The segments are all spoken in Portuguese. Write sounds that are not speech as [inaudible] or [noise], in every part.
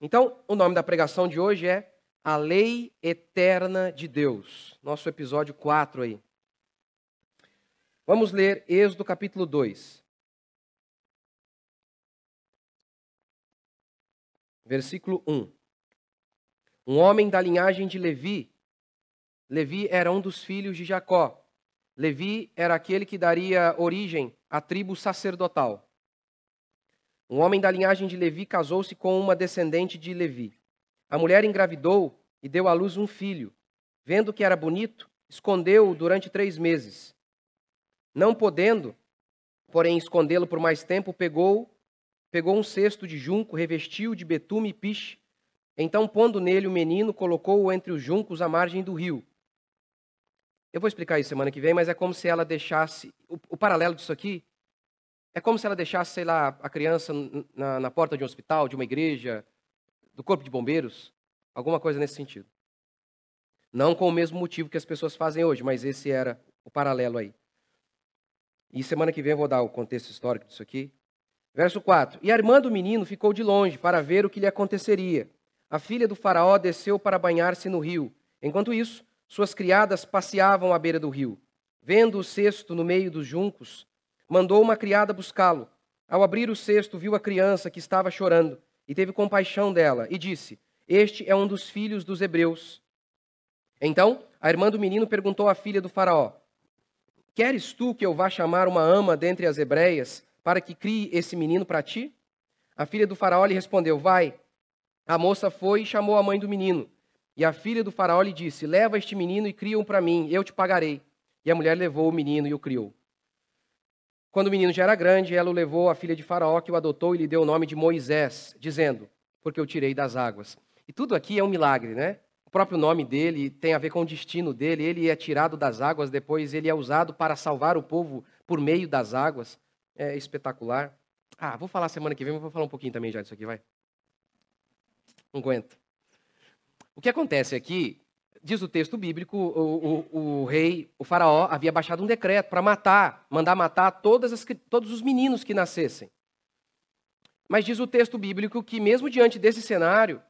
Então, o nome da pregação de hoje é A Lei Eterna de Deus. Nosso episódio 4 aí. Vamos ler Êxodo capítulo 2. Versículo 1. Um homem da linhagem de Levi. Levi era um dos filhos de Jacó. Levi era aquele que daria origem à tribo sacerdotal. Um homem da linhagem de Levi casou-se com uma descendente de Levi. A mulher engravidou e deu à luz um filho. Vendo que era bonito, escondeu-o durante três meses. Não podendo, porém, escondê-lo por mais tempo, pegou, pegou um cesto de junco, revestiu de betume e piche. Então, pondo nele o menino, colocou-o entre os juncos à margem do rio. Eu vou explicar isso semana que vem, mas é como se ela deixasse. O, o paralelo disso aqui é como se ela deixasse, sei lá, a criança na, na porta de um hospital, de uma igreja, do corpo de bombeiros, alguma coisa nesse sentido. Não com o mesmo motivo que as pessoas fazem hoje, mas esse era o paralelo aí. E semana que vem eu vou dar o contexto histórico disso aqui. Verso 4: E a irmã do menino ficou de longe para ver o que lhe aconteceria. A filha do faraó desceu para banhar-se no rio. Enquanto isso, suas criadas passeavam à beira do rio. Vendo o cesto no meio dos juncos, mandou uma criada buscá-lo. Ao abrir o cesto, viu a criança que estava chorando e teve compaixão dela e disse: Este é um dos filhos dos hebreus. Então, a irmã do menino perguntou à filha do Faraó: Queres tu que eu vá chamar uma ama dentre as hebreias para que crie esse menino para ti? A filha do Faraó lhe respondeu: Vai. A moça foi e chamou a mãe do menino. E a filha do Faraó lhe disse: Leva este menino e cria-o para mim, eu te pagarei. E a mulher levou o menino e o criou. Quando o menino já era grande, ela o levou à filha de Faraó, que o adotou e lhe deu o nome de Moisés, dizendo: Porque eu tirei das águas. E tudo aqui é um milagre, né? O próprio nome dele tem a ver com o destino dele. Ele é tirado das águas, depois ele é usado para salvar o povo por meio das águas. É espetacular. Ah, vou falar semana que vem, mas vou falar um pouquinho também já disso aqui, vai. Não aguento. O que acontece aqui diz o texto bíblico, o, o, o, rei, o faraó, havia baixado um decreto para matar, mandar matar as, todos os meninos que nascessem. Mas diz o texto bíblico que, mesmo diante desse cenário,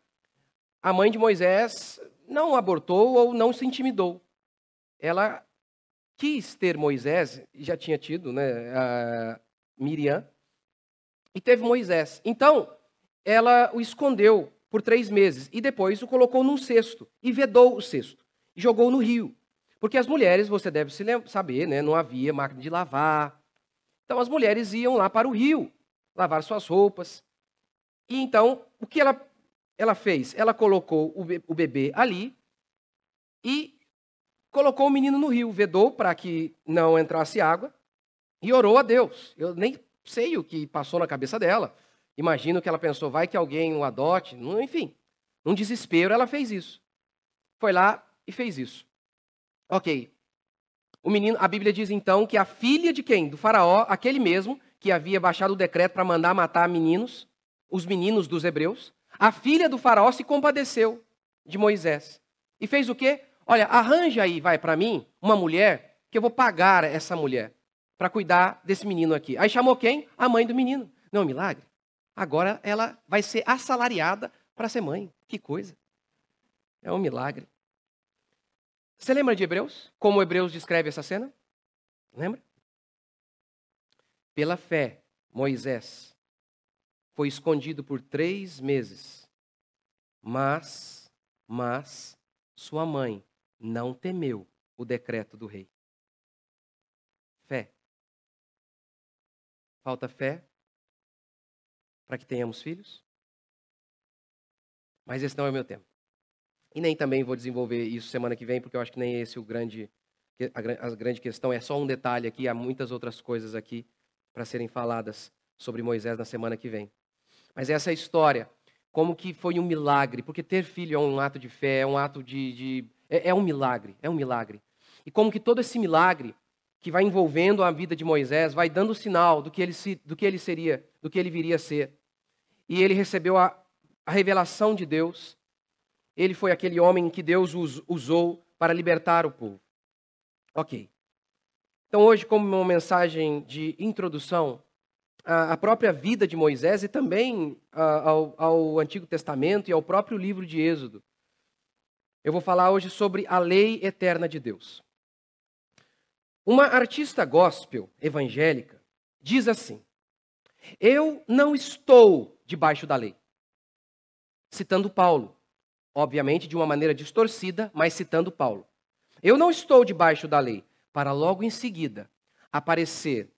a mãe de Moisés não abortou ou não se intimidou. Ela quis ter Moisés, já tinha tido, né, a Miriam, e teve Moisés. Então, ela o escondeu por três meses e depois o colocou num cesto e vedou o cesto e jogou no rio. Porque as mulheres, você deve saber, né, não havia máquina de lavar. Então as mulheres iam lá para o rio lavar suas roupas. E então, o que ela, ela fez? Ela colocou o bebê ali e colocou o menino no rio, vedou para que não entrasse água e orou a Deus. Eu nem sei o que passou na cabeça dela. Imagino que ela pensou, vai que alguém o adote. Enfim, num desespero, ela fez isso. Foi lá e fez isso. Ok. O menino, a Bíblia diz então que a filha de quem? Do faraó, aquele mesmo que havia baixado o decreto para mandar matar meninos, os meninos dos hebreus, a filha do faraó se compadeceu de Moisés. E fez o quê? Olha, arranja aí, vai para mim, uma mulher, que eu vou pagar essa mulher para cuidar desse menino aqui. Aí chamou quem? A mãe do menino. Não é um milagre? Agora ela vai ser assalariada para ser mãe. Que coisa. É um milagre. Você lembra de Hebreus? Como Hebreus descreve essa cena? Lembra? Pela fé, Moisés foi escondido por três meses, mas, mas, sua mãe não temeu o decreto do rei. Fé. Falta fé, para que tenhamos filhos? Mas esse não é o meu tempo. E nem também vou desenvolver isso semana que vem, porque eu acho que nem esse o grande, a, grande questão. É só um detalhe aqui, há muitas outras coisas aqui para serem faladas sobre Moisés na semana que vem. Mas essa é história, como que foi um milagre, porque ter filho é um ato de fé, é um ato de. de é, é um milagre, é um milagre. E como que todo esse milagre que vai envolvendo a vida de Moisés vai dando sinal do que ele, se, do que ele seria, do que ele viria a ser e ele recebeu a, a revelação de Deus. Ele foi aquele homem que Deus usou para libertar o povo. Ok. Então, hoje, como uma mensagem de introdução, a, própria vida de Moisés e também ao, ao Antigo Testamento e ao próprio livro de Êxodo. Eu vou falar hoje sobre a lei eterna de Deus. Uma artista gospel evangélica diz assim: Eu não estou debaixo da lei. Citando Paulo, obviamente de uma maneira distorcida, mas citando Paulo. Eu não estou debaixo da lei, para logo em seguida aparecer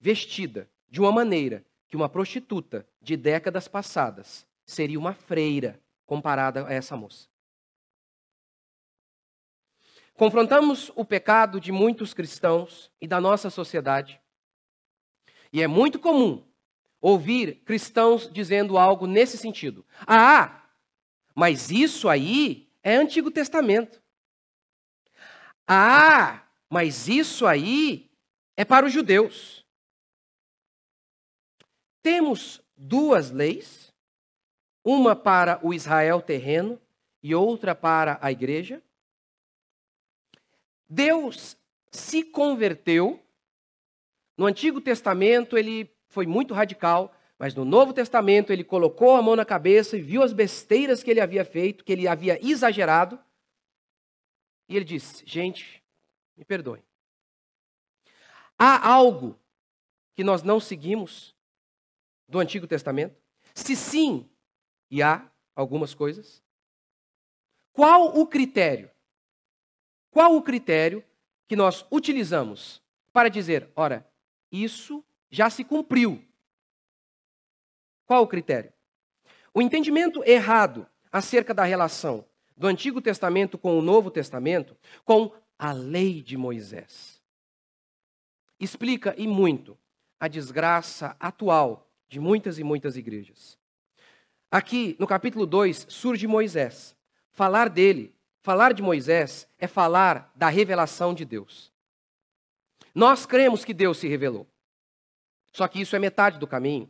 vestida de uma maneira que uma prostituta de décadas passadas seria uma freira comparada a essa moça. Confrontamos o pecado de muitos cristãos e da nossa sociedade. E é muito comum ouvir cristãos dizendo algo nesse sentido. Ah, mas isso aí é Antigo Testamento. Ah, mas isso aí é para os judeus. Temos duas leis, uma para o Israel terreno e outra para a igreja. Deus se converteu. No Antigo Testamento ele foi muito radical, mas no Novo Testamento ele colocou a mão na cabeça e viu as besteiras que ele havia feito, que ele havia exagerado. E ele disse: Gente, me perdoem. Há algo que nós não seguimos do Antigo Testamento? Se sim, e há algumas coisas, qual o critério? Qual o critério que nós utilizamos para dizer, ora, isso já se cumpriu? Qual o critério? O entendimento errado acerca da relação do Antigo Testamento com o Novo Testamento, com a lei de Moisés. Explica e muito a desgraça atual de muitas e muitas igrejas. Aqui, no capítulo 2, surge Moisés. Falar dele, falar de Moisés, é falar da revelação de Deus. Nós cremos que Deus se revelou. Só que isso é metade do caminho.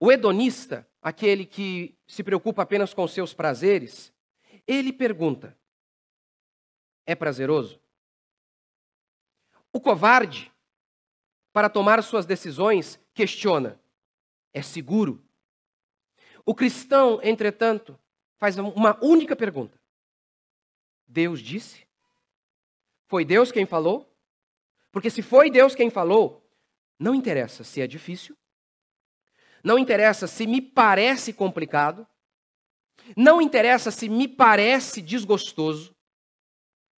O hedonista, aquele que se preocupa apenas com seus prazeres, ele pergunta: é prazeroso? O covarde, para tomar suas decisões, questiona: é seguro? O cristão, entretanto, faz uma única pergunta: Deus disse? Foi Deus quem falou? Porque se foi Deus quem falou, não interessa se é difícil, não interessa se me parece complicado, não interessa se me parece desgostoso.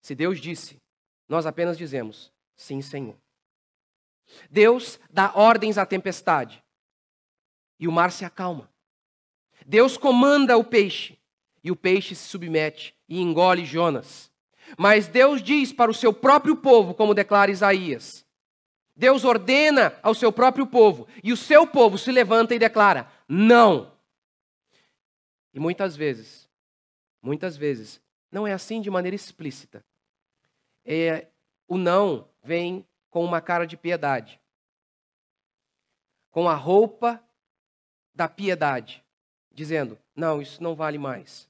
Se Deus disse, nós apenas dizemos: Sim, Senhor. Deus dá ordens à tempestade e o mar se acalma. Deus comanda o peixe e o peixe se submete e engole Jonas. Mas Deus diz para o seu próprio povo, como declara Isaías: Deus ordena ao seu próprio povo e o seu povo se levanta e declara: não. E muitas vezes, muitas vezes, não é assim de maneira explícita. É, o não vem com uma cara de piedade, com a roupa da piedade, dizendo: não, isso não vale mais.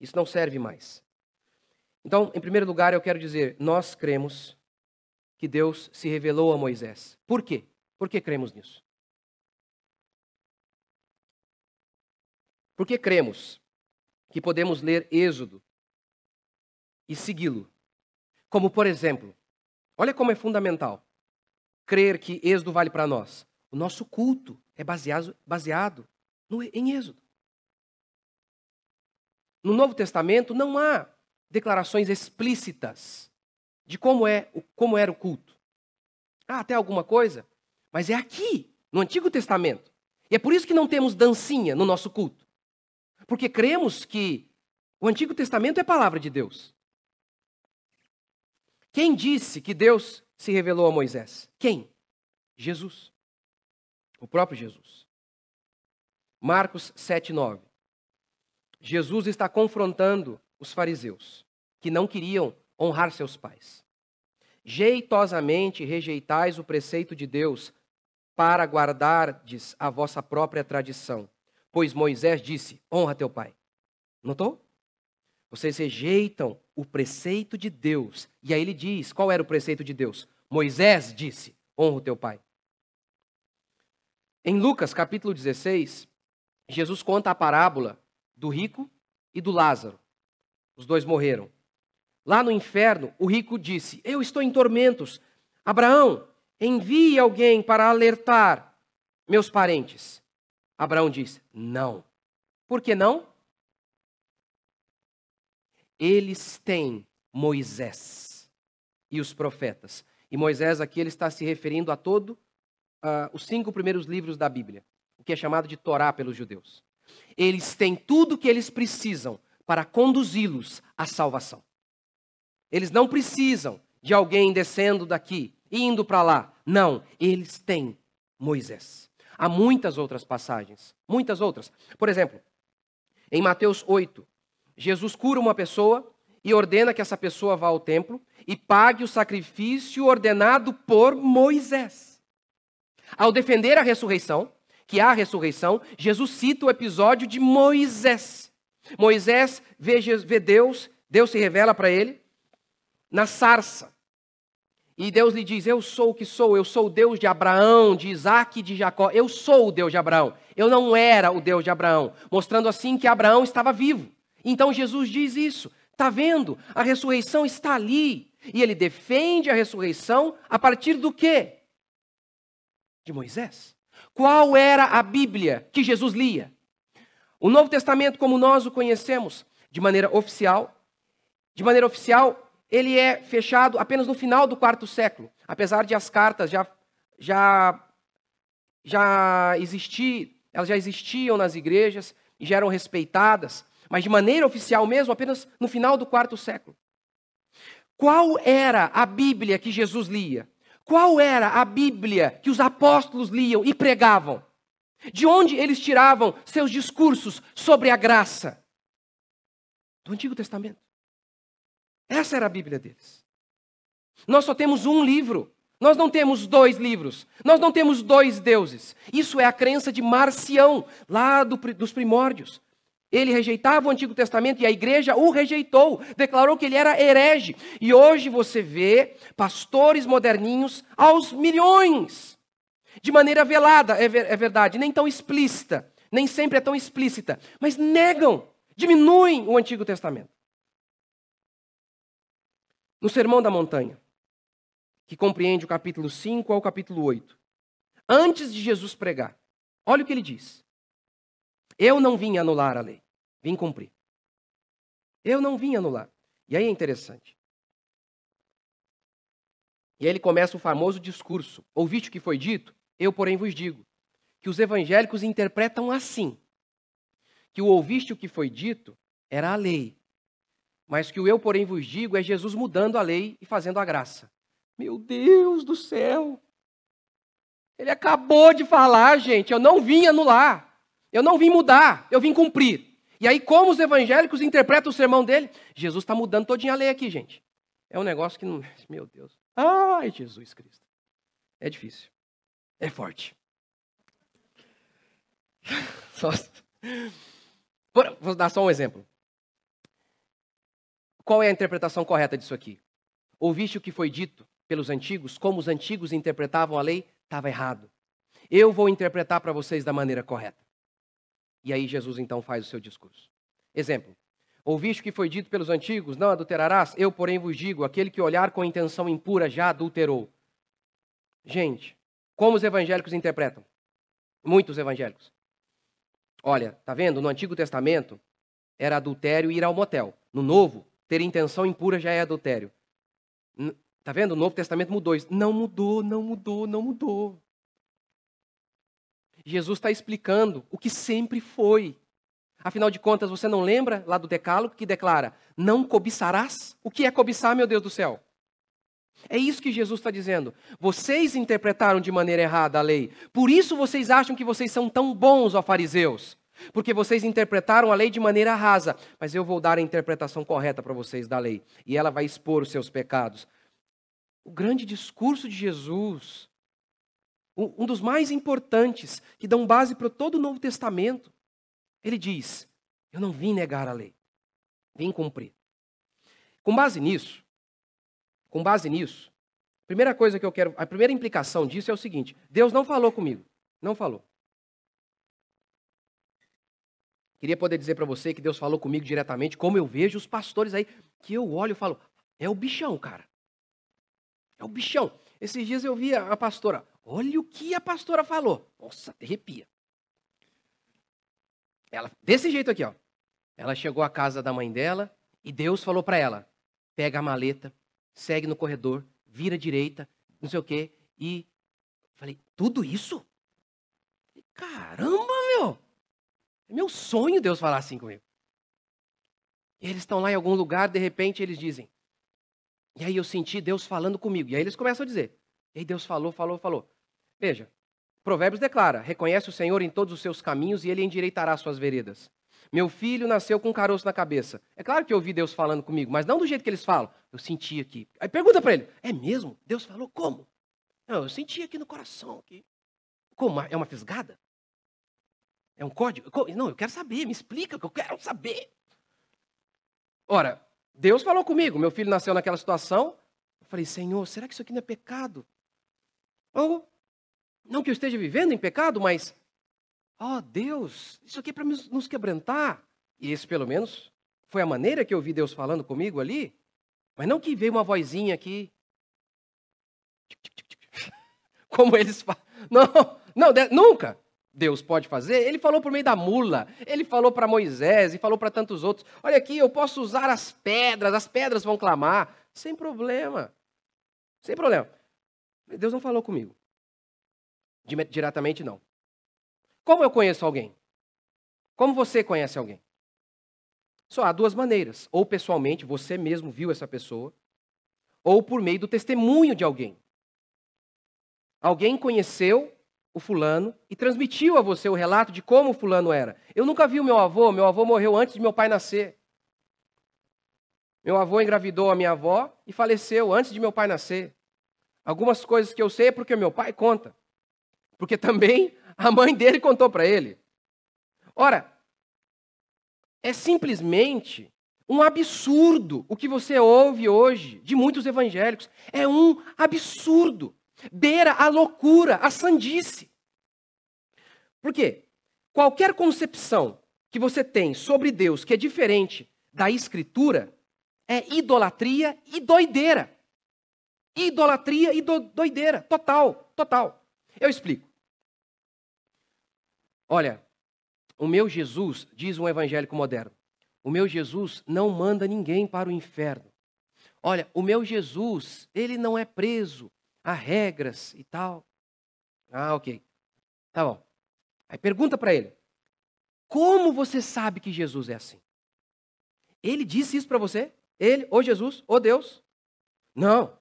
Isso não serve mais. Então, em primeiro lugar, eu quero dizer: nós cremos que Deus se revelou a Moisés. Por quê? Por que cremos nisso? Porque cremos que podemos ler Êxodo e segui-lo. Como, por exemplo, Olha como é fundamental crer que Êxodo vale para nós. O nosso culto é baseado, baseado no, em Êxodo. No Novo Testamento não há declarações explícitas de como, é, como era o culto. Ah, até alguma coisa, mas é aqui, no Antigo Testamento. E é por isso que não temos dancinha no nosso culto. Porque cremos que o Antigo Testamento é palavra de Deus. Quem disse que Deus se revelou a Moisés? Quem? Jesus. O próprio Jesus. Marcos 7:9. Jesus está confrontando os fariseus que não queriam honrar seus pais. Jeitosamente rejeitais o preceito de Deus para guardardes a vossa própria tradição, pois Moisés disse: honra teu pai. Notou? Vocês rejeitam o preceito de Deus. E aí ele diz: qual era o preceito de Deus? Moisés disse: honra o teu pai. Em Lucas capítulo 16, Jesus conta a parábola do rico e do Lázaro. Os dois morreram. Lá no inferno, o rico disse: Eu estou em tormentos. Abraão, envie alguém para alertar meus parentes. Abraão disse: Não. Por que não? Eles têm Moisés e os profetas. E Moisés aqui ele está se referindo a todo uh, os cinco primeiros livros da Bíblia, o que é chamado de Torá pelos judeus. Eles têm tudo o que eles precisam para conduzi-los à salvação. Eles não precisam de alguém descendo daqui, indo para lá. Não, eles têm Moisés. Há muitas outras passagens, muitas outras. Por exemplo, em Mateus 8, Jesus cura uma pessoa e ordena que essa pessoa vá ao templo e pague o sacrifício ordenado por Moisés. Ao defender a ressurreição, que há a ressurreição, Jesus cita o episódio de Moisés. Moisés vê, vê Deus, Deus se revela para ele na sarça. E Deus lhe diz: Eu sou o que sou, eu sou o Deus de Abraão, de Isaac e de Jacó. Eu sou o Deus de Abraão. Eu não era o Deus de Abraão. Mostrando assim que Abraão estava vivo. Então Jesus diz isso. Está vendo? A ressurreição está ali. E ele defende a ressurreição a partir do quê? De Moisés. Qual era a Bíblia que Jesus lia? O Novo Testamento, como nós o conhecemos, de maneira oficial, de maneira oficial, ele é fechado apenas no final do quarto século, apesar de as cartas já, já, já existir, elas já existiam nas igrejas e já eram respeitadas, mas de maneira oficial mesmo, apenas no final do quarto século. Qual era a Bíblia que Jesus lia? Qual era a Bíblia que os apóstolos liam e pregavam? De onde eles tiravam seus discursos sobre a graça? Do Antigo Testamento. Essa era a Bíblia deles. Nós só temos um livro. Nós não temos dois livros. Nós não temos dois deuses. Isso é a crença de Marcião, lá do, dos primórdios. Ele rejeitava o Antigo Testamento e a igreja o rejeitou, declarou que ele era herege. E hoje você vê pastores moderninhos aos milhões, de maneira velada, é, ver, é verdade, nem tão explícita, nem sempre é tão explícita, mas negam, diminuem o Antigo Testamento no Sermão da Montanha, que compreende o capítulo 5 ao capítulo 8, antes de Jesus pregar, olha o que ele diz: Eu não vim anular a lei, vim cumprir. Eu não vim anular. E aí é interessante. E aí ele começa o famoso discurso: Ouviste o que foi dito? Eu, porém, vos digo que os evangélicos interpretam assim: que o ouviste o que foi dito era a lei, mas que o eu, porém, vos digo é Jesus mudando a lei e fazendo a graça. Meu Deus do céu! Ele acabou de falar, gente, eu não vim anular, eu não vim mudar, eu vim cumprir. E aí, como os evangélicos interpretam o sermão dele? Jesus está mudando todinha a lei aqui, gente. É um negócio que não. Meu Deus. Ai, Jesus Cristo. É difícil. É forte. [laughs] Vou dar só um exemplo. Qual é a interpretação correta disso aqui? Ouviste o que foi dito pelos antigos, como os antigos interpretavam a lei? Estava errado. Eu vou interpretar para vocês da maneira correta. E aí Jesus então faz o seu discurso. Exemplo. Ouviste o que foi dito pelos antigos? Não adulterarás? Eu, porém, vos digo: aquele que olhar com intenção impura já adulterou. Gente, como os evangélicos interpretam? Muitos evangélicos. Olha, tá vendo? No Antigo Testamento era adultério ir ao motel. No Novo, ter intenção impura já é adultério. Tá vendo? O Novo Testamento mudou isso. Não mudou, não mudou, não mudou. Jesus está explicando o que sempre foi. Afinal de contas, você não lembra lá do Decálogo que declara: Não cobiçarás? O que é cobiçar, meu Deus do céu? É isso que Jesus está dizendo. Vocês interpretaram de maneira errada a lei. Por isso vocês acham que vocês são tão bons, ó fariseus porque vocês interpretaram a lei de maneira rasa, mas eu vou dar a interpretação correta para vocês da lei, e ela vai expor os seus pecados. O grande discurso de Jesus, um dos mais importantes, que dão base para todo o Novo Testamento, ele diz: Eu não vim negar a lei, vim cumprir. Com base nisso, com base nisso, a primeira coisa que eu quero, a primeira implicação disso é o seguinte: Deus não falou comigo, não falou. Queria poder dizer para você que Deus falou comigo diretamente, como eu vejo os pastores aí, que eu olho e falo, é o bichão, cara. É o bichão. Esses dias eu vi a pastora, olha o que a pastora falou. Nossa, arrepia. Ela, desse jeito aqui, ó. Ela chegou à casa da mãe dela e Deus falou para ela: pega a maleta, segue no corredor, vira à direita, não sei o quê. E falei, tudo isso? Caramba! É meu sonho Deus falar assim comigo. E eles estão lá em algum lugar, de repente eles dizem. E aí eu senti Deus falando comigo. E aí eles começam a dizer. E aí Deus falou, falou, falou. Veja, Provérbios declara: reconhece o Senhor em todos os seus caminhos e ele endireitará suas veredas. Meu filho nasceu com um caroço na cabeça. É claro que eu ouvi Deus falando comigo, mas não do jeito que eles falam. Eu senti aqui. Aí pergunta para ele: é mesmo? Deus falou como? Não, eu senti aqui no coração. Aqui. Como? É uma fisgada? É um código? Não, eu quero saber, me explica, que eu quero saber. Ora, Deus falou comigo, meu filho nasceu naquela situação. Eu falei, Senhor, será que isso aqui não é pecado? Ou, não que eu esteja vivendo em pecado, mas, ó oh, Deus, isso aqui é para nos quebrantar. E esse, pelo menos, foi a maneira que eu vi Deus falando comigo ali. Mas não que veio uma vozinha aqui. [laughs] Como eles falam. Não, não, nunca. Deus pode fazer? Ele falou por meio da mula, ele falou para Moisés e falou para tantos outros: Olha aqui, eu posso usar as pedras, as pedras vão clamar, sem problema. Sem problema. Deus não falou comigo. Diretamente, não. Como eu conheço alguém? Como você conhece alguém? Só há duas maneiras. Ou pessoalmente, você mesmo viu essa pessoa, ou por meio do testemunho de alguém. Alguém conheceu o fulano e transmitiu a você o relato de como o fulano era. Eu nunca vi o meu avô, meu avô morreu antes de meu pai nascer. Meu avô engravidou a minha avó e faleceu antes de meu pai nascer. Algumas coisas que eu sei é porque meu pai conta. Porque também a mãe dele contou para ele. Ora, é simplesmente um absurdo o que você ouve hoje de muitos evangélicos. É um absurdo beira a loucura, a sandice. Por quê? Qualquer concepção que você tem sobre Deus que é diferente da Escritura é idolatria e doideira. Idolatria e do, doideira, total, total. Eu explico. Olha, o meu Jesus, diz um evangélico moderno, o meu Jesus não manda ninguém para o inferno. Olha, o meu Jesus, ele não é preso há regras e tal. Ah, ok. Tá bom. Aí pergunta para ele: Como você sabe que Jesus é assim? Ele disse isso para você? Ele, ou Jesus, ou Deus? Não,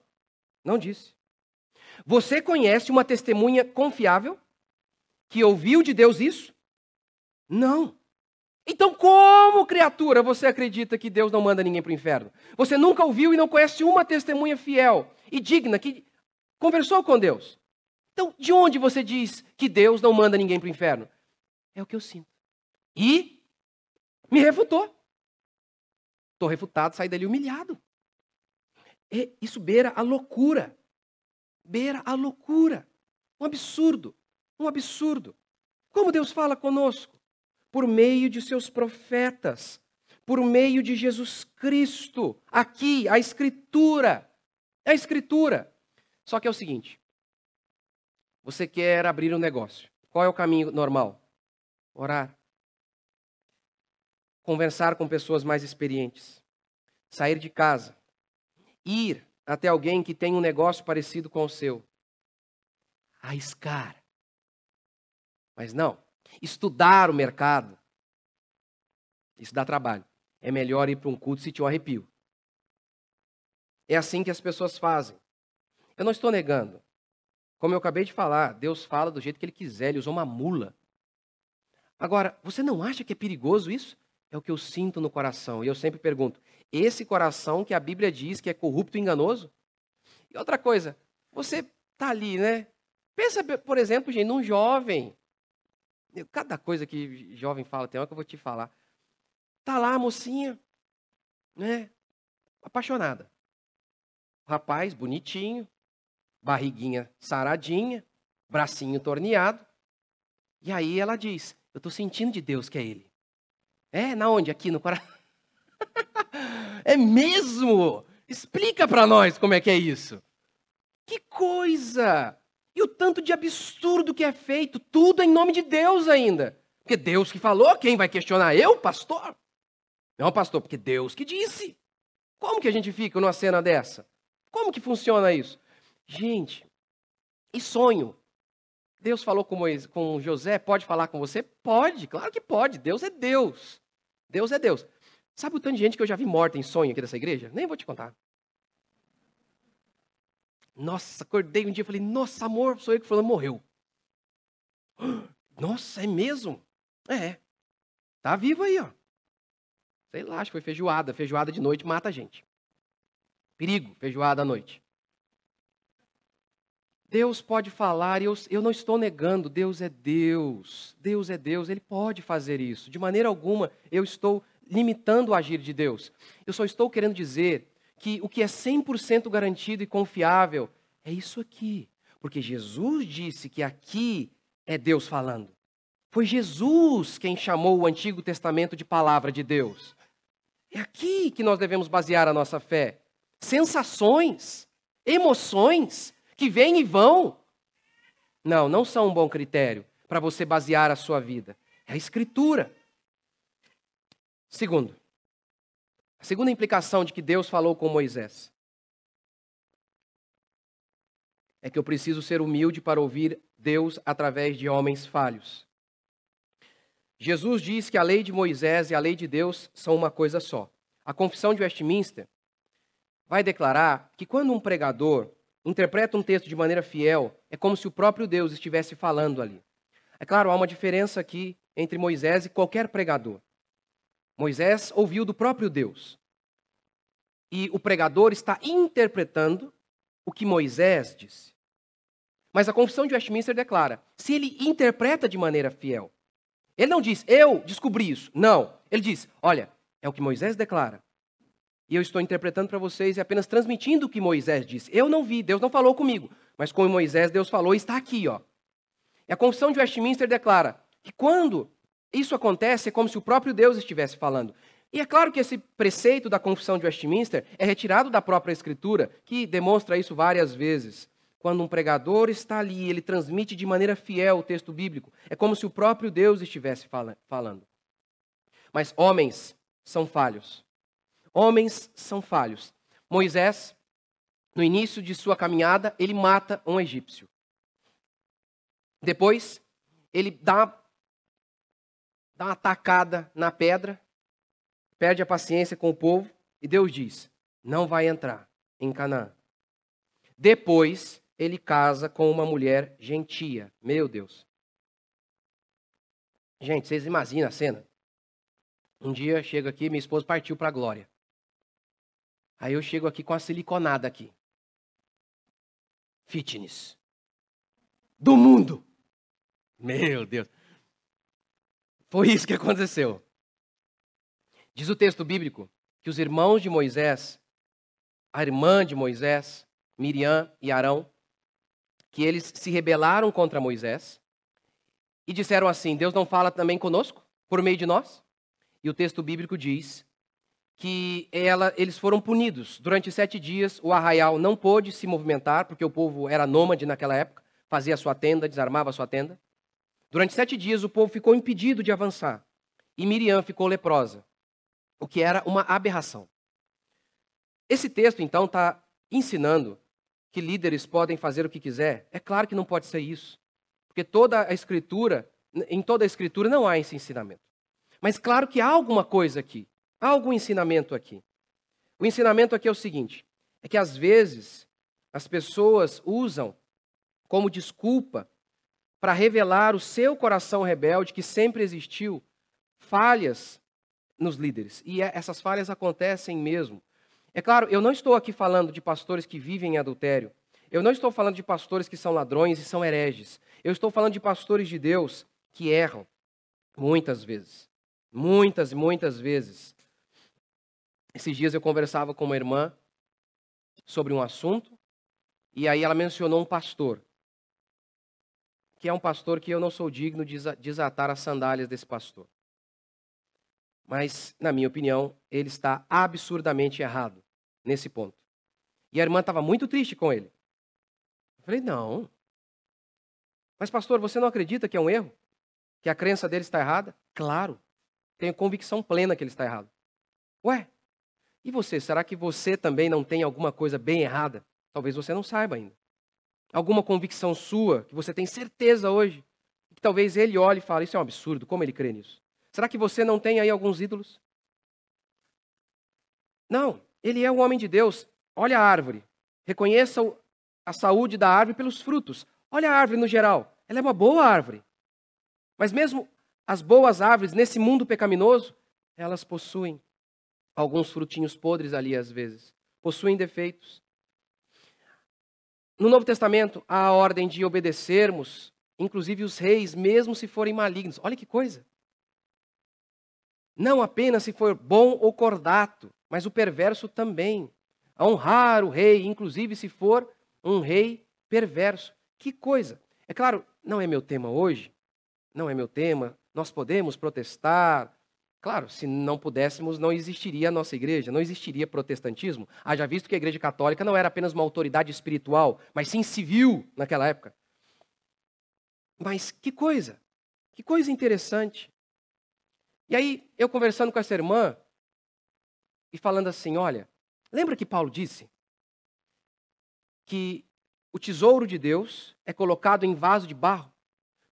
não disse. Você conhece uma testemunha confiável que ouviu de Deus isso? Não. Então, como criatura você acredita que Deus não manda ninguém para o inferno? Você nunca ouviu e não conhece uma testemunha fiel e digna que Conversou com Deus. Então, de onde você diz que Deus não manda ninguém para o inferno? É o que eu sinto. E me refutou. Estou refutado, saí dali humilhado. E isso beira a loucura. Beira a loucura. Um absurdo. Um absurdo. Como Deus fala conosco? Por meio de seus profetas. Por meio de Jesus Cristo. Aqui, a Escritura. A Escritura. Só que é o seguinte: você quer abrir um negócio. Qual é o caminho normal? Orar. Conversar com pessoas mais experientes. Sair de casa. Ir até alguém que tem um negócio parecido com o seu. Arriscar. Mas não. Estudar o mercado. Isso dá trabalho. É melhor ir para um culto se te um arrepio. É assim que as pessoas fazem. Eu não estou negando. Como eu acabei de falar, Deus fala do jeito que ele quiser, ele usou uma mula. Agora, você não acha que é perigoso isso? É o que eu sinto no coração. E eu sempre pergunto: esse coração que a Bíblia diz que é corrupto e enganoso? E outra coisa, você está ali, né? Pensa, por exemplo, gente, num jovem. Cada coisa que jovem fala, tem uma que eu vou te falar. Tá lá a mocinha, né? Apaixonada. O rapaz, bonitinho, barriguinha saradinha, bracinho torneado. E aí ela diz: Eu estou sentindo de Deus que é Ele. É, na onde? Aqui no coração. [laughs] é mesmo? Explica para nós como é que é isso. Que coisa! E o tanto de absurdo que é feito, tudo em nome de Deus ainda. Porque Deus que falou, quem vai questionar? Eu, pastor? Não, pastor, porque Deus que disse. Como que a gente fica numa cena dessa? Como que funciona isso? Gente, e sonho? Deus falou com, Moisés, com José, pode falar com você? Pode, claro que pode. Deus é Deus. Deus é Deus. Sabe o tanto de gente que eu já vi morta em sonho aqui dessa igreja? Nem vou te contar. Nossa, acordei um dia e falei, nossa, amor, sou eu que falando, morreu. [gasps] Nossa, é mesmo? É. Tá vivo aí, ó. Sei lá, acho que foi feijoada. Feijoada de noite mata a gente. Perigo, feijoada à noite. Deus pode falar, e eu, eu não estou negando, Deus é Deus. Deus é Deus, Ele pode fazer isso. De maneira alguma eu estou limitando o agir de Deus. Eu só estou querendo dizer que o que é 100% garantido e confiável é isso aqui. Porque Jesus disse que aqui é Deus falando. Foi Jesus quem chamou o Antigo Testamento de palavra de Deus. É aqui que nós devemos basear a nossa fé. Sensações, emoções, que vêm e vão. Não, não são um bom critério para você basear a sua vida. É a Escritura. Segundo, a segunda implicação de que Deus falou com Moisés é que eu preciso ser humilde para ouvir Deus através de homens falhos. Jesus diz que a lei de Moisés e a lei de Deus são uma coisa só. A confissão de Westminster vai declarar que quando um pregador interpreta um texto de maneira fiel, é como se o próprio Deus estivesse falando ali. É claro, há uma diferença aqui entre Moisés e qualquer pregador. Moisés ouviu do próprio Deus. E o pregador está interpretando o que Moisés disse. Mas a confissão de Westminster declara: se ele interpreta de maneira fiel, ele não diz, eu descobri isso. Não. Ele diz, olha, é o que Moisés declara. E eu estou interpretando para vocês e apenas transmitindo o que Moisés disse. Eu não vi, Deus não falou comigo. Mas como Moisés, Deus falou, está aqui, ó. E a confissão de Westminster declara que quando isso acontece, é como se o próprio Deus estivesse falando. E é claro que esse preceito da confissão de Westminster é retirado da própria Escritura, que demonstra isso várias vezes. Quando um pregador está ali, ele transmite de maneira fiel o texto bíblico. É como se o próprio Deus estivesse falando. Mas homens são falhos. Homens são falhos. Moisés, no início de sua caminhada, ele mata um egípcio. Depois, ele dá, dá uma tacada na pedra, perde a paciência com o povo, e Deus diz: não vai entrar em Canaã. Depois, ele casa com uma mulher gentia. Meu Deus. Gente, vocês imaginam a cena? Um dia chego aqui, minha esposa partiu para a glória. Aí eu chego aqui com a siliconada aqui. Fitness. Do mundo. Meu Deus. Foi isso que aconteceu. Diz o texto bíblico que os irmãos de Moisés, a irmã de Moisés, Miriam e Arão, que eles se rebelaram contra Moisés e disseram assim: Deus não fala também conosco, por meio de nós? E o texto bíblico diz que ela, eles foram punidos. Durante sete dias, o arraial não pôde se movimentar, porque o povo era nômade naquela época, fazia sua tenda, desarmava sua tenda. Durante sete dias, o povo ficou impedido de avançar. E Miriam ficou leprosa, o que era uma aberração. Esse texto, então, está ensinando que líderes podem fazer o que quiser. É claro que não pode ser isso. Porque toda a escritura, em toda a escritura não há esse ensinamento. Mas claro que há alguma coisa aqui. Há algum ensinamento aqui. O ensinamento aqui é o seguinte: é que às vezes as pessoas usam como desculpa para revelar o seu coração rebelde que sempre existiu falhas nos líderes. E é, essas falhas acontecem mesmo. É claro, eu não estou aqui falando de pastores que vivem em adultério. Eu não estou falando de pastores que são ladrões e são hereges. Eu estou falando de pastores de Deus que erram muitas vezes. Muitas e muitas vezes. Esses dias eu conversava com uma irmã sobre um assunto, e aí ela mencionou um pastor, que é um pastor que eu não sou digno de desatar as sandálias desse pastor. Mas, na minha opinião, ele está absurdamente errado nesse ponto. E a irmã estava muito triste com ele. Eu falei: não. Mas, pastor, você não acredita que é um erro? Que a crença dele está errada? Claro. Tenho convicção plena que ele está errado. Ué, e você? Será que você também não tem alguma coisa bem errada? Talvez você não saiba ainda. Alguma convicção sua que você tem certeza hoje, que talvez ele olhe e fale: Isso é um absurdo, como ele crê nisso? Será que você não tem aí alguns ídolos? Não, ele é um homem de Deus. Olha a árvore. Reconheça a saúde da árvore pelos frutos. Olha a árvore no geral. Ela é uma boa árvore. Mas mesmo as boas árvores, nesse mundo pecaminoso, elas possuem alguns frutinhos podres ali às vezes. Possuem defeitos. No Novo Testamento, há a ordem de obedecermos, inclusive os reis, mesmo se forem malignos. Olha que coisa. Não apenas se for bom ou cordato, mas o perverso também. A honrar o rei, inclusive se for um rei perverso. Que coisa! É claro, não é meu tema hoje, não é meu tema. Nós podemos protestar. Claro, se não pudéssemos, não existiria a nossa igreja, não existiria protestantismo. Haja visto que a igreja católica não era apenas uma autoridade espiritual, mas sim civil naquela época. Mas que coisa! Que coisa interessante. E aí, eu conversando com essa irmã e falando assim: olha, lembra que Paulo disse que o tesouro de Deus é colocado em vaso de barro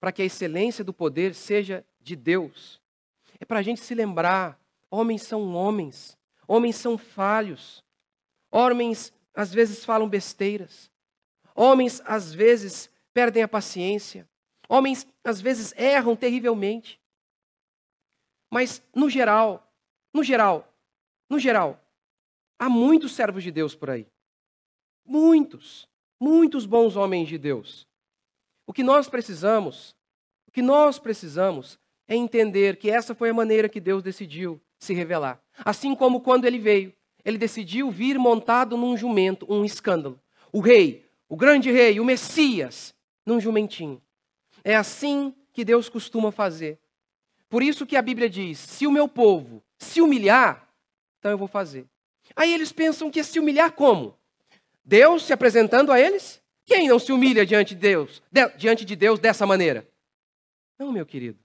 para que a excelência do poder seja de Deus. É para a gente se lembrar: homens são homens, homens são falhos, homens às vezes falam besteiras, homens às vezes perdem a paciência, homens às vezes erram terrivelmente. Mas, no geral, no geral, no geral, há muitos servos de Deus por aí. Muitos, muitos bons homens de Deus. O que nós precisamos, o que nós precisamos é entender que essa foi a maneira que Deus decidiu se revelar. Assim como quando ele veio, ele decidiu vir montado num jumento, um escândalo. O rei, o grande rei, o Messias, num jumentinho. É assim que Deus costuma fazer. Por isso que a Bíblia diz: se o meu povo se humilhar, então eu vou fazer. Aí eles pensam que se humilhar como? Deus se apresentando a eles? Quem não se humilha diante de Deus, de, diante de Deus dessa maneira? Não, meu querido.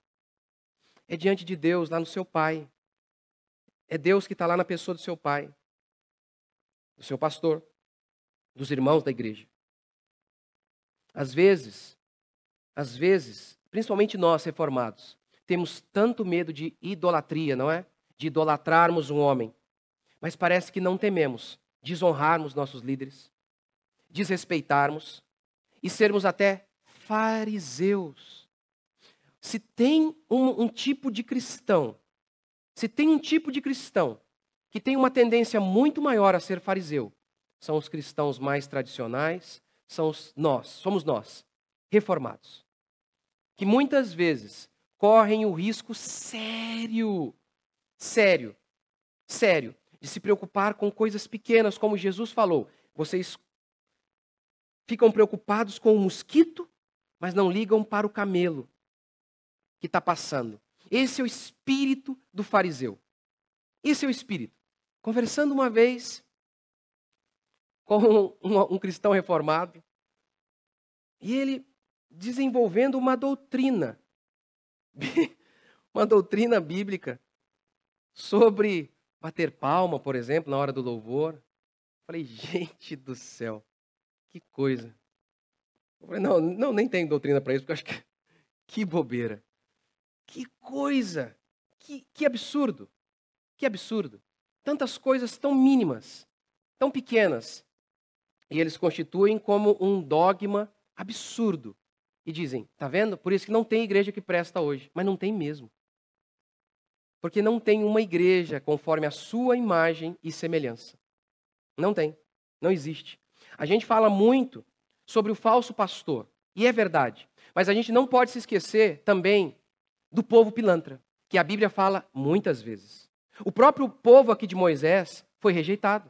É diante de Deus, lá no seu Pai. É Deus que está lá na pessoa do seu Pai, do seu pastor, dos irmãos da igreja. Às vezes, às vezes, principalmente nós reformados, temos tanto medo de idolatria, não é? De idolatrarmos um homem. Mas parece que não tememos desonrarmos nossos líderes, desrespeitarmos e sermos até fariseus. Se tem um, um tipo de cristão, se tem um tipo de cristão que tem uma tendência muito maior a ser fariseu, são os cristãos mais tradicionais, são os, nós, somos nós, reformados. Que muitas vezes correm o risco sério, sério, sério, de se preocupar com coisas pequenas, como Jesus falou. Vocês ficam preocupados com o mosquito, mas não ligam para o camelo que está passando. Esse é o espírito do fariseu. Esse é o espírito. Conversando uma vez com um, um cristão reformado, e ele desenvolvendo uma doutrina [laughs] uma doutrina bíblica sobre bater palma, por exemplo, na hora do louvor. Falei, gente do céu, que coisa. Falei, não, não, nem tem doutrina para isso, porque eu acho que que bobeira. Que coisa. Que, que absurdo. Que absurdo. Tantas coisas tão mínimas, tão pequenas, e eles constituem como um dogma absurdo e dizem: tá vendo? Por isso que não tem igreja que presta hoje. Mas não tem mesmo. Porque não tem uma igreja conforme a sua imagem e semelhança. Não tem. Não existe. A gente fala muito sobre o falso pastor. E é verdade. Mas a gente não pode se esquecer também do povo pilantra, que a Bíblia fala muitas vezes. O próprio povo aqui de Moisés foi rejeitado.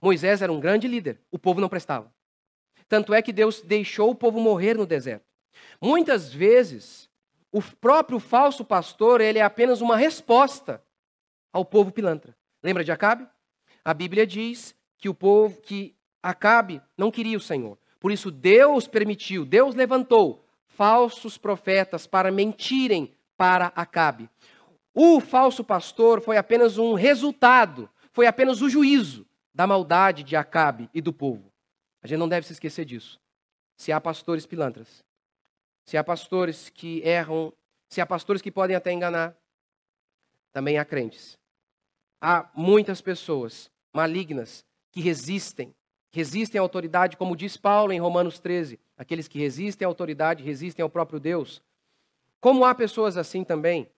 Moisés era um grande líder, o povo não prestava. Tanto é que Deus deixou o povo morrer no deserto. Muitas vezes, o próprio falso pastor, ele é apenas uma resposta ao povo pilantra. Lembra de Acabe? A Bíblia diz que o povo, que Acabe não queria o Senhor. Por isso Deus permitiu, Deus levantou falsos profetas para mentirem para Acabe. O falso pastor foi apenas um resultado, foi apenas o juízo da maldade de Acabe e do povo. A gente não deve se esquecer disso. Se há pastores pilantras, se há pastores que erram, se há pastores que podem até enganar, também há crentes. Há muitas pessoas malignas que resistem, resistem à autoridade, como diz Paulo em Romanos 13, aqueles que resistem à autoridade resistem ao próprio Deus. Como há pessoas assim também,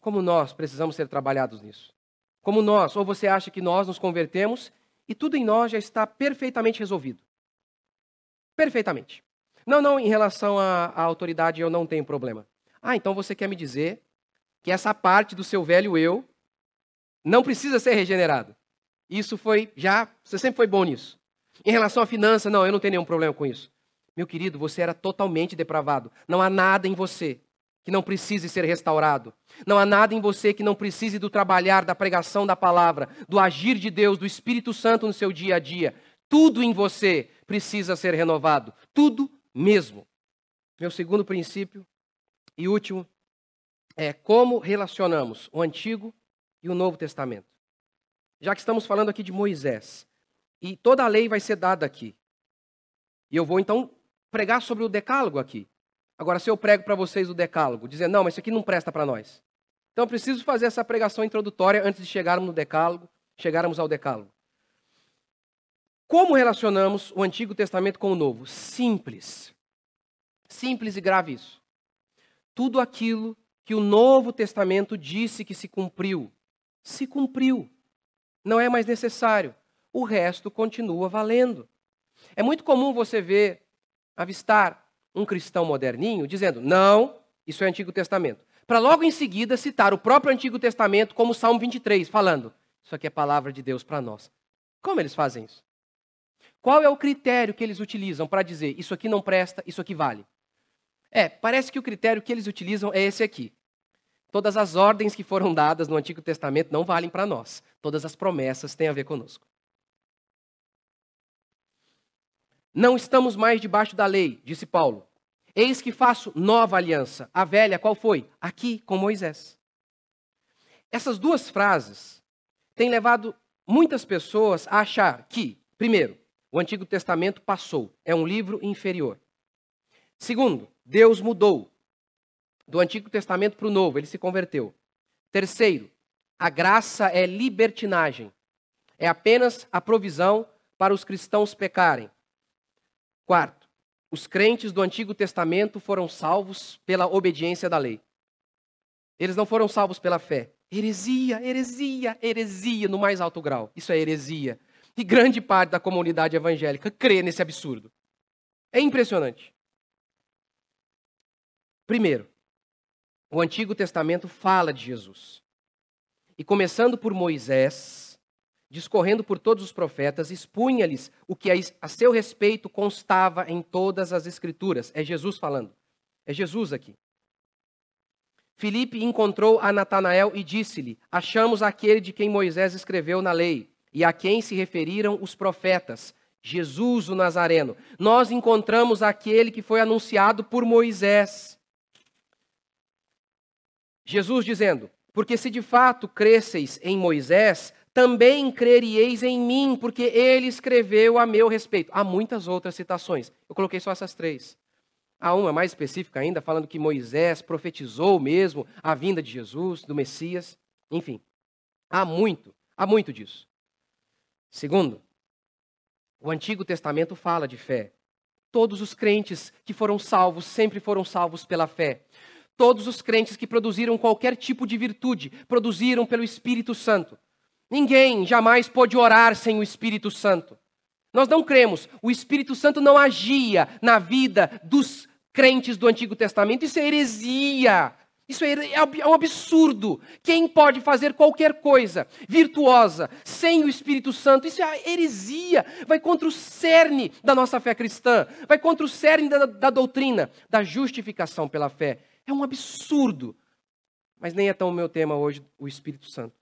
como nós precisamos ser trabalhados nisso. Como nós, ou você acha que nós nos convertemos e tudo em nós já está perfeitamente resolvido. Perfeitamente. Não, não, em relação à, à autoridade eu não tenho problema. Ah, então você quer me dizer que essa parte do seu velho eu não precisa ser regenerado. Isso foi já, você sempre foi bom nisso. Em relação à finança, não, eu não tenho nenhum problema com isso. Meu querido, você era totalmente depravado. Não há nada em você que não precise ser restaurado. Não há nada em você que não precise do trabalhar, da pregação da palavra, do agir de Deus, do Espírito Santo no seu dia a dia. Tudo em você precisa ser renovado. Tudo mesmo. Meu segundo princípio e último é como relacionamos o Antigo e o Novo Testamento. Já que estamos falando aqui de Moisés, e toda a lei vai ser dada aqui. E eu vou então pregar sobre o decálogo aqui. Agora, se eu prego para vocês o decálogo, dizendo, não, mas isso aqui não presta para nós. Então eu preciso fazer essa pregação introdutória antes de chegarmos no decálogo, chegarmos ao decálogo. Como relacionamos o Antigo Testamento com o Novo? Simples. Simples e grave isso. Tudo aquilo que o Novo Testamento disse que se cumpriu, se cumpriu. Não é mais necessário. O resto continua valendo. É muito comum você ver, avistar um cristão moderninho dizendo: não, isso é Antigo Testamento. Para logo em seguida citar o próprio Antigo Testamento como Salmo 23, falando: isso aqui é palavra de Deus para nós. Como eles fazem isso? Qual é o critério que eles utilizam para dizer isso aqui não presta, isso aqui vale? É, parece que o critério que eles utilizam é esse aqui. Todas as ordens que foram dadas no Antigo Testamento não valem para nós. Todas as promessas têm a ver conosco. Não estamos mais debaixo da lei, disse Paulo. Eis que faço nova aliança. A velha, qual foi? Aqui com Moisés. Essas duas frases têm levado muitas pessoas a achar que, primeiro, o Antigo Testamento passou, é um livro inferior. Segundo, Deus mudou do Antigo Testamento para o Novo, ele se converteu. Terceiro, a graça é libertinagem. É apenas a provisão para os cristãos pecarem. Quarto, os crentes do Antigo Testamento foram salvos pela obediência da lei. Eles não foram salvos pela fé. Heresia, heresia, heresia no mais alto grau. Isso é heresia. E grande parte da comunidade evangélica crê nesse absurdo. É impressionante. Primeiro, o Antigo Testamento fala de Jesus. E começando por Moisés, discorrendo por todos os profetas, expunha-lhes o que a seu respeito constava em todas as Escrituras. É Jesus falando. É Jesus aqui. Filipe encontrou a Natanael e disse-lhe: Achamos aquele de quem Moisés escreveu na lei e a quem se referiram os profetas, Jesus o Nazareno. Nós encontramos aquele que foi anunciado por Moisés. Jesus dizendo: Porque se de fato cresceis em Moisés, também crerieis em mim, porque ele escreveu a meu respeito. Há muitas outras citações. Eu coloquei só essas três. Há uma mais específica ainda, falando que Moisés profetizou mesmo a vinda de Jesus, do Messias. Enfim, há muito, há muito disso. Segundo, o Antigo Testamento fala de fé. Todos os crentes que foram salvos sempre foram salvos pela fé. Todos os crentes que produziram qualquer tipo de virtude produziram pelo Espírito Santo. Ninguém jamais pôde orar sem o Espírito Santo. Nós não cremos, o Espírito Santo não agia na vida dos crentes do Antigo Testamento. Isso é heresia. Isso é, é um absurdo. Quem pode fazer qualquer coisa virtuosa sem o Espírito Santo? Isso é heresia. Vai contra o cerne da nossa fé cristã. Vai contra o cerne da, da doutrina, da justificação pela fé. É um absurdo. Mas nem é tão o meu tema hoje, o Espírito Santo.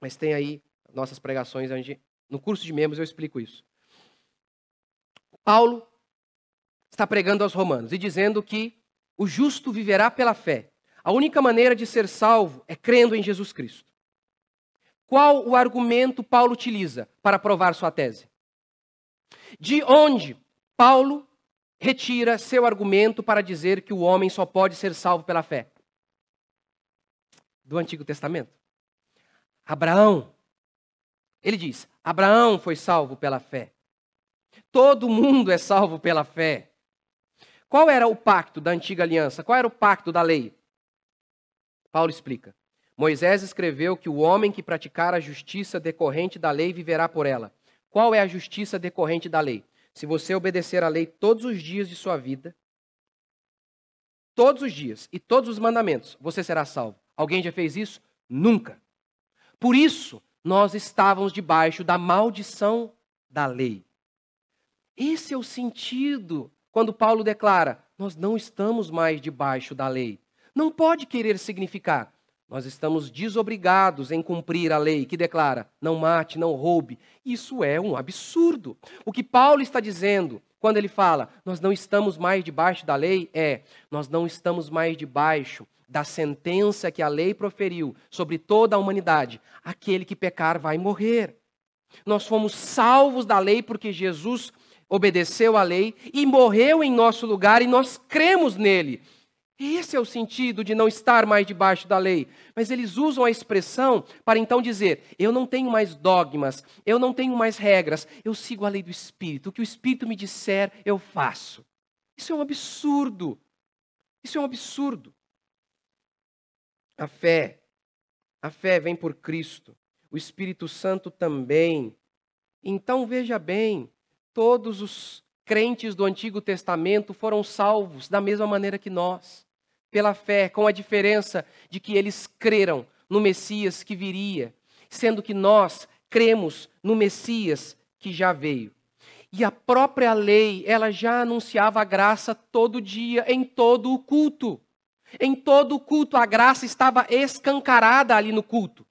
Mas tem aí nossas pregações, onde, no curso de membros eu explico isso. Paulo está pregando aos romanos e dizendo que o justo viverá pela fé. A única maneira de ser salvo é crendo em Jesus Cristo. Qual o argumento Paulo utiliza para provar sua tese? De onde Paulo retira seu argumento para dizer que o homem só pode ser salvo pela fé? Do Antigo Testamento. Abraão. Ele diz: Abraão foi salvo pela fé. Todo mundo é salvo pela fé. Qual era o pacto da antiga aliança? Qual era o pacto da lei? Paulo explica. Moisés escreveu que o homem que praticar a justiça decorrente da lei viverá por ela. Qual é a justiça decorrente da lei? Se você obedecer à lei todos os dias de sua vida, todos os dias e todos os mandamentos, você será salvo. Alguém já fez isso? Nunca. Por isso, nós estávamos debaixo da maldição da lei. Esse é o sentido quando Paulo declara: nós não estamos mais debaixo da lei. Não pode querer significar nós estamos desobrigados em cumprir a lei que declara: não mate, não roube. Isso é um absurdo. O que Paulo está dizendo quando ele fala: nós não estamos mais debaixo da lei, é: nós não estamos mais debaixo da sentença que a lei proferiu sobre toda a humanidade. Aquele que pecar vai morrer. Nós fomos salvos da lei porque Jesus obedeceu à lei e morreu em nosso lugar e nós cremos nele. Esse é o sentido de não estar mais debaixo da lei. Mas eles usam a expressão para então dizer: eu não tenho mais dogmas, eu não tenho mais regras, eu sigo a lei do Espírito. O que o Espírito me disser, eu faço. Isso é um absurdo. Isso é um absurdo. A fé, a fé vem por Cristo, o Espírito Santo também. Então veja bem, todos os crentes do Antigo Testamento foram salvos da mesma maneira que nós, pela fé, com a diferença de que eles creram no Messias que viria, sendo que nós cremos no Messias que já veio. E a própria lei, ela já anunciava a graça todo dia, em todo o culto. Em todo o culto, a graça estava escancarada ali no culto.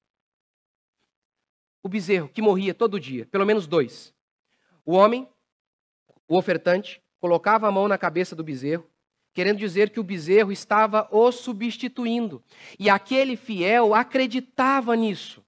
O bezerro que morria todo dia, pelo menos dois. O homem, o ofertante, colocava a mão na cabeça do bezerro, querendo dizer que o bezerro estava o substituindo. E aquele fiel acreditava nisso,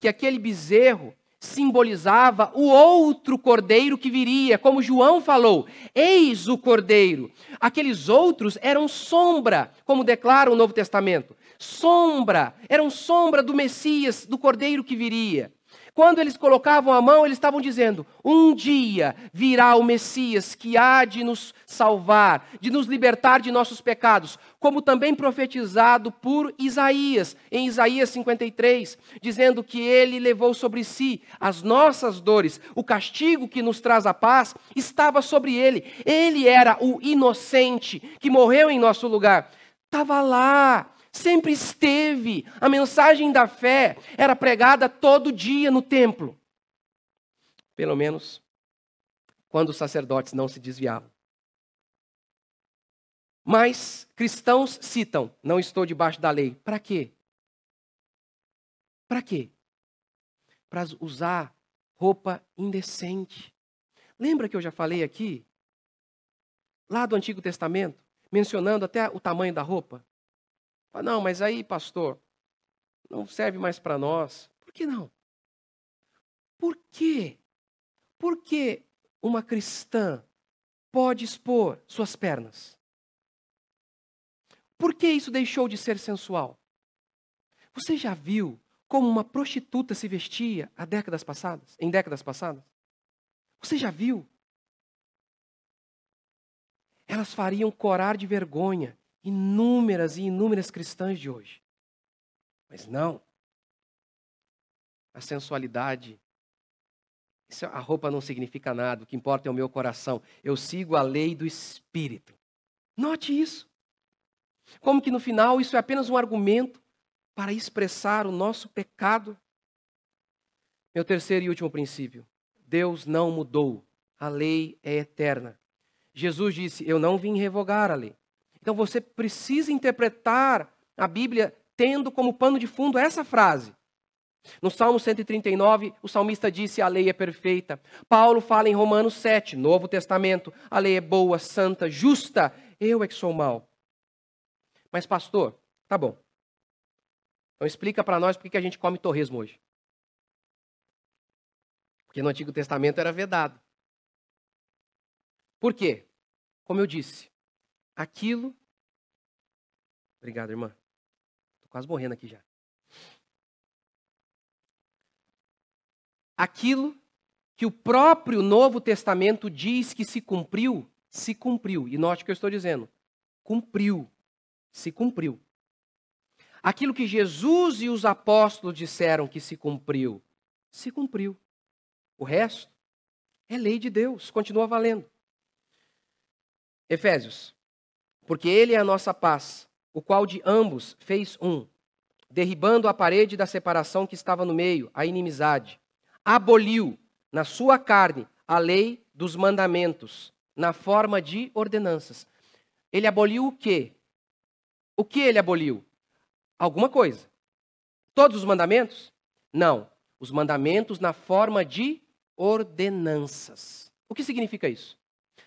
que aquele bezerro simbolizava o outro cordeiro que viria, como João falou: Eis o cordeiro. Aqueles outros eram sombra, como declara o Novo Testamento. Sombra, eram sombra do Messias, do cordeiro que viria. Quando eles colocavam a mão, eles estavam dizendo: um dia virá o Messias que há de nos salvar, de nos libertar de nossos pecados, como também profetizado por Isaías, em Isaías 53, dizendo que ele levou sobre si as nossas dores, o castigo que nos traz a paz estava sobre ele. Ele era o inocente que morreu em nosso lugar. Estava lá, sempre esteve. A mensagem da fé era pregada todo dia no templo. Pelo menos quando os sacerdotes não se desviavam. Mas cristãos citam: não estou debaixo da lei. Para quê? Para quê? Para usar roupa indecente. Lembra que eu já falei aqui, lá do Antigo Testamento, mencionando até o tamanho da roupa? Não, mas aí, pastor, não serve mais para nós. Por que não? Por quê? Por que uma cristã pode expor suas pernas? Por que isso deixou de ser sensual? Você já viu como uma prostituta se vestia há décadas passadas, em décadas passadas? Você já viu? Elas fariam corar de vergonha inúmeras e inúmeras cristãs de hoje. Mas não. A sensualidade, a roupa não significa nada, o que importa é o meu coração. Eu sigo a lei do Espírito. Note isso. Como que no final isso é apenas um argumento para expressar o nosso pecado. Meu terceiro e último princípio: Deus não mudou, a lei é eterna. Jesus disse: Eu não vim revogar a lei, então você precisa interpretar a Bíblia tendo como pano de fundo essa frase: No Salmo 139, o salmista disse: A lei é perfeita. Paulo fala em Romanos 7, Novo Testamento: A lei é boa, santa, justa. Eu é que sou mal. Mas, pastor, tá bom. Então explica para nós por que a gente come torresmo hoje. Porque no Antigo Testamento era vedado. Por quê? Como eu disse, aquilo. Obrigado, irmã. Estou quase morrendo aqui já. Aquilo que o próprio Novo Testamento diz que se cumpriu, se cumpriu. E note o que eu estou dizendo. Cumpriu. Se cumpriu. Aquilo que Jesus e os apóstolos disseram que se cumpriu, se cumpriu. O resto é lei de Deus, continua valendo. Efésios. Porque ele é a nossa paz, o qual de ambos fez um, derribando a parede da separação que estava no meio, a inimizade. Aboliu na sua carne a lei dos mandamentos, na forma de ordenanças. Ele aboliu o quê? O que ele aboliu? Alguma coisa. Todos os mandamentos? Não. Os mandamentos na forma de ordenanças. O que significa isso?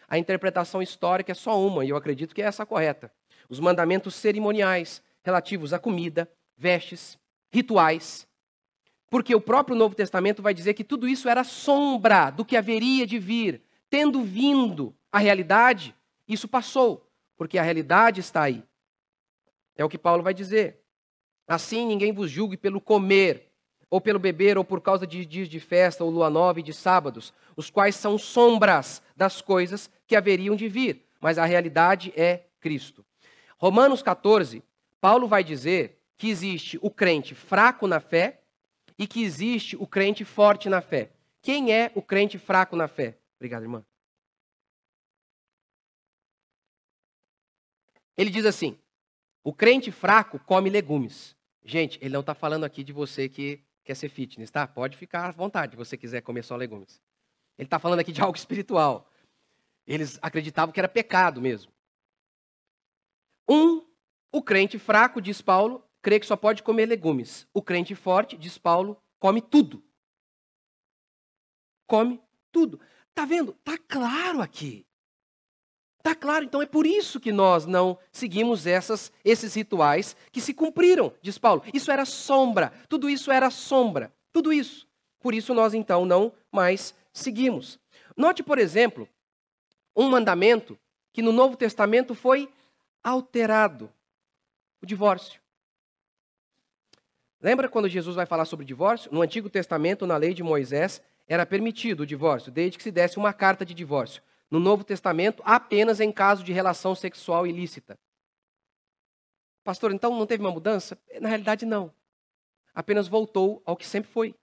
A interpretação histórica é só uma, e eu acredito que é essa correta. Os mandamentos cerimoniais relativos à comida, vestes, rituais. Porque o próprio Novo Testamento vai dizer que tudo isso era sombra do que haveria de vir. Tendo vindo a realidade, isso passou, porque a realidade está aí. É o que Paulo vai dizer. Assim ninguém vos julgue pelo comer, ou pelo beber, ou por causa de dias de festa, ou lua nova e de sábados, os quais são sombras das coisas que haveriam de vir, mas a realidade é Cristo. Romanos 14, Paulo vai dizer que existe o crente fraco na fé e que existe o crente forte na fé. Quem é o crente fraco na fé? Obrigado, irmã. Ele diz assim: o crente fraco come legumes. Gente, ele não está falando aqui de você que quer ser fitness, tá? Pode ficar à vontade se você quiser comer só legumes. Ele está falando aqui de [laughs] algo espiritual. Eles acreditavam que era pecado mesmo. Um, o crente fraco, diz Paulo, crê que só pode comer legumes. O crente forte, diz Paulo, come tudo. Come tudo. Tá vendo? Tá claro aqui. Tá claro, então é por isso que nós não seguimos essas, esses rituais que se cumpriram, diz Paulo. Isso era sombra, tudo isso era sombra, tudo isso. Por isso nós então não mais seguimos. Note, por exemplo, um mandamento que no Novo Testamento foi alterado: o divórcio. Lembra quando Jesus vai falar sobre divórcio? No Antigo Testamento, na lei de Moisés, era permitido o divórcio, desde que se desse uma carta de divórcio no Novo Testamento apenas em caso de relação sexual ilícita. Pastor, então não teve uma mudança? Na realidade, não. Apenas voltou ao que sempre foi.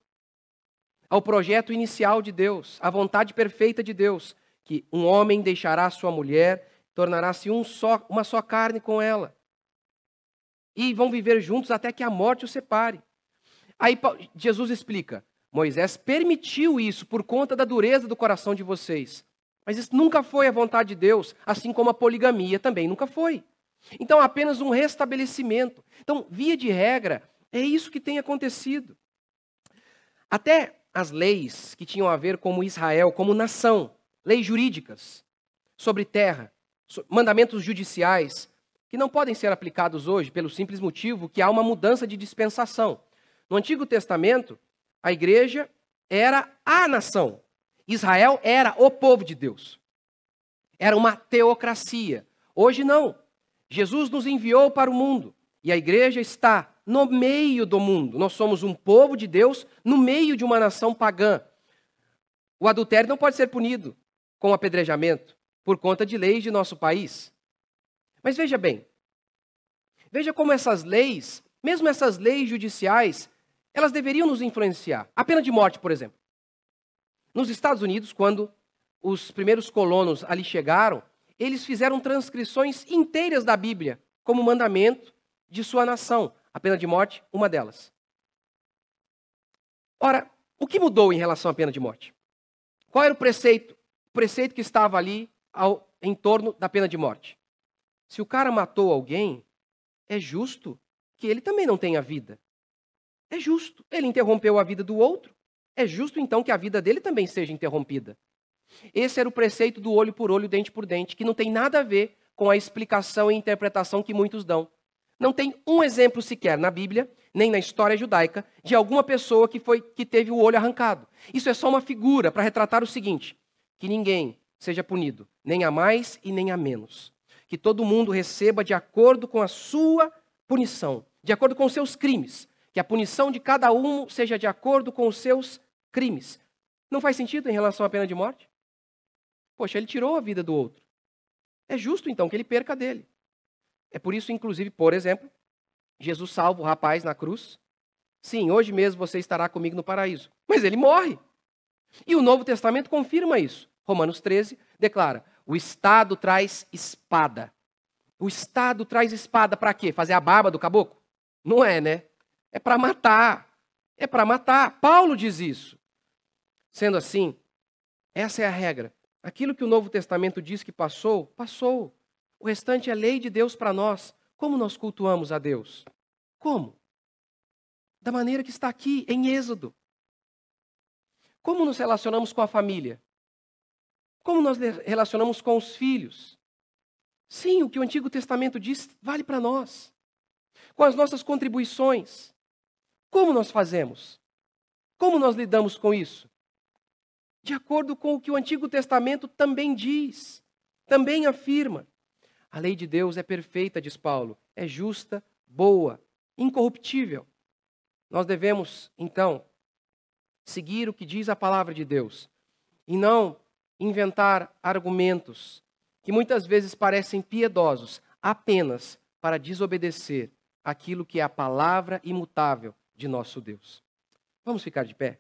Ao projeto inicial de Deus, à vontade perfeita de Deus, que um homem deixará sua mulher, tornará-se um só, uma só carne com ela. E vão viver juntos até que a morte os separe. Aí Jesus explica: Moisés permitiu isso por conta da dureza do coração de vocês. Mas isso nunca foi a vontade de Deus, assim como a poligamia também nunca foi. Então, apenas um restabelecimento. Então, via de regra, é isso que tem acontecido. Até as leis que tinham a ver com Israel, como nação, leis jurídicas sobre terra, mandamentos judiciais, que não podem ser aplicados hoje pelo simples motivo que há uma mudança de dispensação. No Antigo Testamento, a igreja era a nação, Israel era o povo de Deus. Era uma teocracia. Hoje não. Jesus nos enviou para o mundo e a igreja está no meio do mundo. Nós somos um povo de Deus no meio de uma nação pagã. O adultério não pode ser punido com apedrejamento por conta de leis de nosso país. Mas veja bem, veja como essas leis, mesmo essas leis judiciais, elas deveriam nos influenciar. A pena de morte, por exemplo. Nos Estados Unidos, quando os primeiros colonos ali chegaram, eles fizeram transcrições inteiras da Bíblia como mandamento de sua nação. A pena de morte, uma delas. Ora, o que mudou em relação à pena de morte? Qual era o preceito? O preceito que estava ali ao, em torno da pena de morte. Se o cara matou alguém, é justo que ele também não tenha vida. É justo. Ele interrompeu a vida do outro. É justo então que a vida dele também seja interrompida. Esse era o preceito do olho por olho, dente por dente, que não tem nada a ver com a explicação e interpretação que muitos dão. Não tem um exemplo sequer na Bíblia, nem na história judaica, de alguma pessoa que, foi, que teve o olho arrancado. Isso é só uma figura para retratar o seguinte: que ninguém seja punido, nem a mais e nem a menos. Que todo mundo receba de acordo com a sua punição, de acordo com os seus crimes. Que a punição de cada um seja de acordo com os seus crimes. Não faz sentido em relação à pena de morte? Poxa, ele tirou a vida do outro. É justo então que ele perca dele. É por isso, inclusive, por exemplo, Jesus salva o rapaz na cruz. Sim, hoje mesmo você estará comigo no paraíso. Mas ele morre. E o Novo Testamento confirma isso. Romanos 13 declara: o Estado traz espada. O Estado traz espada para quê? Fazer a barba do caboclo? Não é, né? É para matar. É para matar. Paulo diz isso. Sendo assim, essa é a regra. Aquilo que o Novo Testamento diz que passou, passou. O restante é lei de Deus para nós. Como nós cultuamos a Deus? Como? Da maneira que está aqui em Êxodo. Como nos relacionamos com a família? Como nós relacionamos com os filhos? Sim, o que o Antigo Testamento diz vale para nós. Com as nossas contribuições. Como nós fazemos? Como nós lidamos com isso? De acordo com o que o Antigo Testamento também diz, também afirma. A lei de Deus é perfeita, diz Paulo, é justa, boa, incorruptível. Nós devemos, então, seguir o que diz a palavra de Deus e não inventar argumentos que muitas vezes parecem piedosos apenas para desobedecer aquilo que é a palavra imutável de nosso Deus. Vamos ficar de pé?